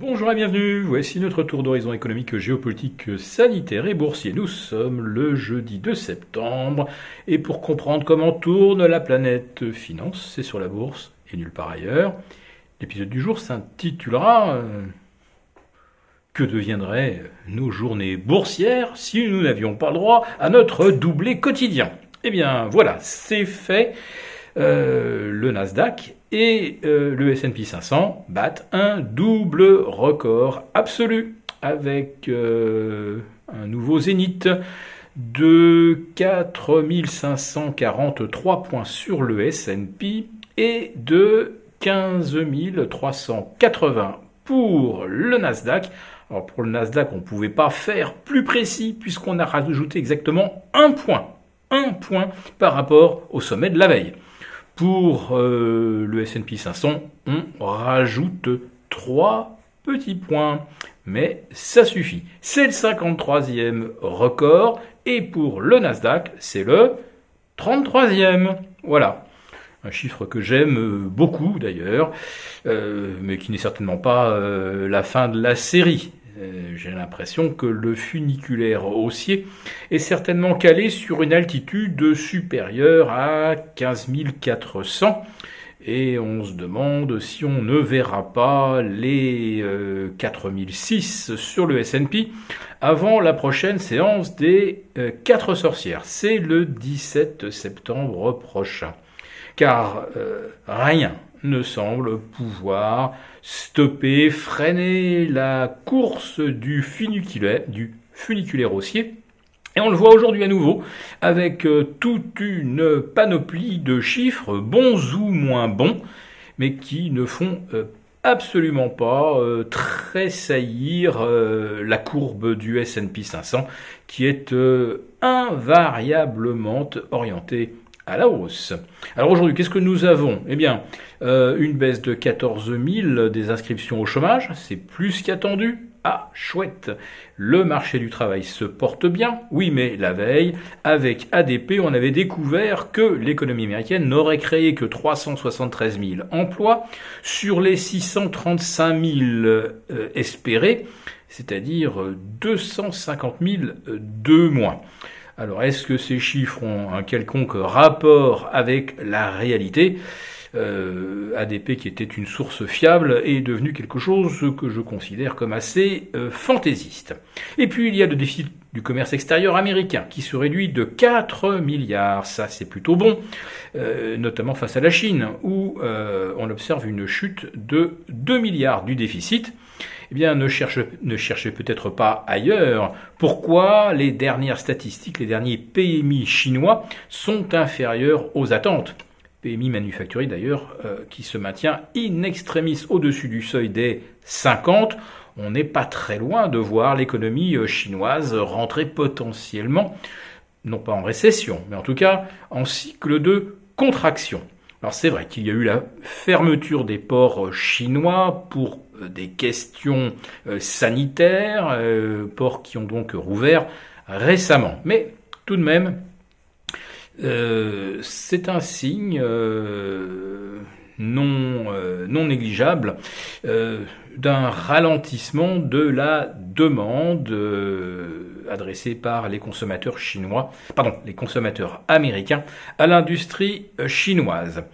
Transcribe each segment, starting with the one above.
Bonjour et bienvenue, voici notre tour d'horizon économique, géopolitique, sanitaire et boursier. Nous sommes le jeudi 2 septembre et pour comprendre comment tourne la planète finance, c'est sur la bourse et nulle part ailleurs. L'épisode du jour s'intitulera euh, Que deviendraient nos journées boursières si nous n'avions pas le droit à notre doublé quotidien? Eh bien voilà, c'est fait. Euh, le Nasdaq et euh, le S&P 500 battent un double record absolu avec euh, un nouveau zénith de 4543 points sur le S&P et de 15 380 pour le Nasdaq. Alors pour le Nasdaq, on ne pouvait pas faire plus précis puisqu'on a rajouté exactement un point par rapport au sommet de la veille. Pour euh, le S&P 500, on rajoute 3 petits points, mais ça suffit. C'est le 53e record, et pour le Nasdaq, c'est le 33e. Voilà. Un chiffre que j'aime beaucoup d'ailleurs, euh, mais qui n'est certainement pas euh, la fin de la série. Euh, j'ai l'impression que le funiculaire haussier est certainement calé sur une altitude supérieure à 15 400 et on se demande si on ne verra pas les 4006 euh, sur le S&P avant la prochaine séance des 4 euh, sorcières. C'est le 17 septembre prochain. Car rien ne semble pouvoir stopper, freiner la course du funiculaire, du haussier. Et on le voit aujourd'hui à nouveau avec euh, toute une panoplie de chiffres, bons ou moins bons, mais qui ne font euh, absolument pas euh, tressaillir la courbe du S&P 500 qui est invariablement orientée la hausse. Alors aujourd'hui, qu'est-ce que nous avons? Eh bien, euh, une baisse de 14 000 des inscriptions au chômage, c'est plus qu'attendu. Ah, chouette. Le marché du travail se porte bien. Oui, mais la veille, avec ADP, on avait découvert que l'économie américaine n'aurait créé que 373 000 emplois sur les 635 000 euh, espérés, c'est-à-dire 250 000 de moins. Alors, est-ce que ces chiffres ont un quelconque rapport avec la réalité? Euh, ADP, qui était une source fiable, est devenu quelque chose que je considère comme assez euh, fantaisiste. Et puis, il y a le déficit du commerce extérieur américain, qui se réduit de 4 milliards. Ça, c'est plutôt bon, euh, notamment face à la Chine, où on observe une chute de 2 milliards du déficit eh bien, ne, cherchez peut-être pas ailleurs. Pourquoi les dernières statistiques, les derniers PMI chinois sont inférieurs aux attentes? PMI manufacturier d'ailleurs, euh, qui se maintient in extremis au-dessus du seuil des 50. On n'est pas très loin de voir l'économie euh, chinoise rentrer potentiellement, non pas en récession, mais en tout cas en cycle de contraction. Alors c'est vrai qu'il y a eu la fermeture des ports euh, chinois pour euh, des questions euh, sanitaires, ports qui ont donc rouvert récemment. Mais tout de même, c'est un signe non, non négligeable d'un ralentissement de la demande adressée par les consommateurs chinois, pardon, les américains à l'industrie euh, chinoise.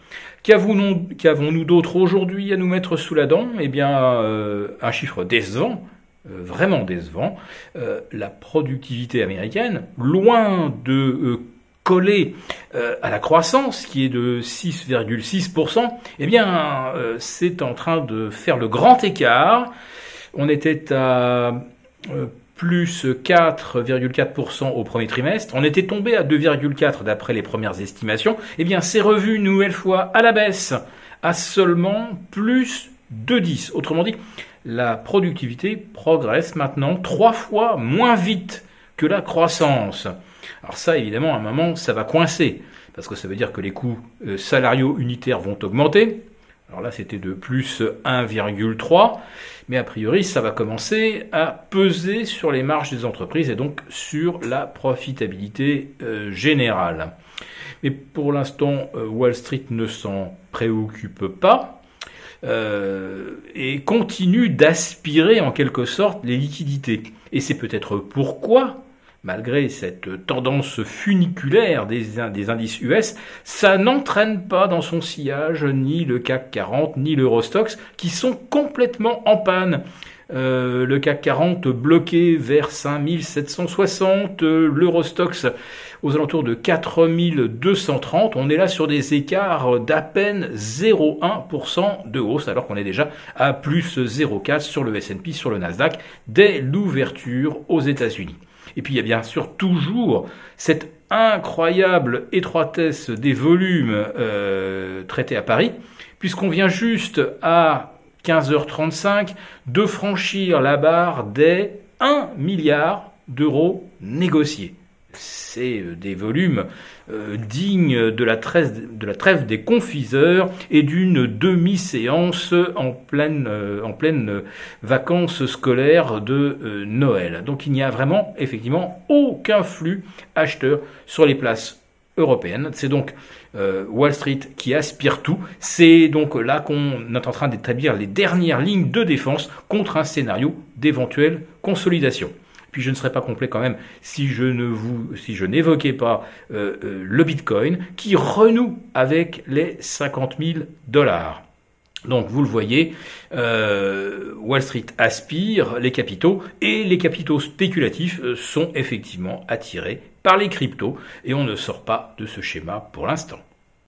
Qu'avons-nous d'autre aujourd'hui à nous mettre sous la dent? Eh bien, euh, un chiffre décevant, euh, vraiment décevant. la productivité américaine, loin de coller à la croissance qui est de 6,6%, eh bien, c'est en train de faire le grand écart. On était à plus 4,4% au premier trimestre. On était tombé à 2,4 d'après les premières estimations. Eh bien, c'est revu une nouvelle fois à la baisse, à seulement plus de 10. Autrement dit, la productivité progresse maintenant trois fois moins vite que la croissance. Alors ça, évidemment, à un moment, ça va coincer, parce que ça veut dire que les coûts euh, salariaux unitaires vont augmenter, alors là, c'était de plus 1,3, mais a priori, ça va commencer à peser sur les marges des entreprises et donc sur la profitabilité euh, générale. Mais pour l'instant, euh, Wall Street ne s'en préoccupe pas. et continue d'aspirer en quelque sorte les liquidités. Et c'est peut-être pourquoi malgré cette tendance funiculaire des, indices US, ça n'entraîne pas dans son sillage ni le CAC 40 ni l'Eurostox qui sont complètement en panne. Euh, le CAC 40 bloqué vers 5760, euh, l'Eurostox aux alentours de 4230. On est là sur des écarts d'à peine 0,1% de hausse, alors qu'on est déjà à plus 0,4 sur le S&P, sur le Nasdaq, dès l'ouverture aux États-Unis. Et puis il y a bien sûr toujours cette incroyable étroitesse des volumes euh, traités à Paris, puisqu'on vient juste à 15h35 de franchir la barre des 1 milliard d'euros négociés c'est euh, des volumes euh, dignes de la, trêve, des confiseurs et d'une demi-séance en pleine, euh, en pleine vacances scolaires de Noël. Donc il n'y a vraiment, effectivement, aucun flux acheteur sur les places européennes. C'est donc Wall Street qui aspire tout. C'est donc là qu'on est en train d'établir les dernières lignes de défense contre un scénario d'éventuelle consolidation. Puis je ne serais pas complet quand même si je ne vous, si je n'évoquais pas euh, euh, le Bitcoin qui renoue avec les 50 000 dollars. Donc vous le voyez, euh, Wall Street aspire les capitaux et les capitaux spéculatifs sont effectivement attirés par les cryptos et on ne sort pas de ce schéma pour l'instant.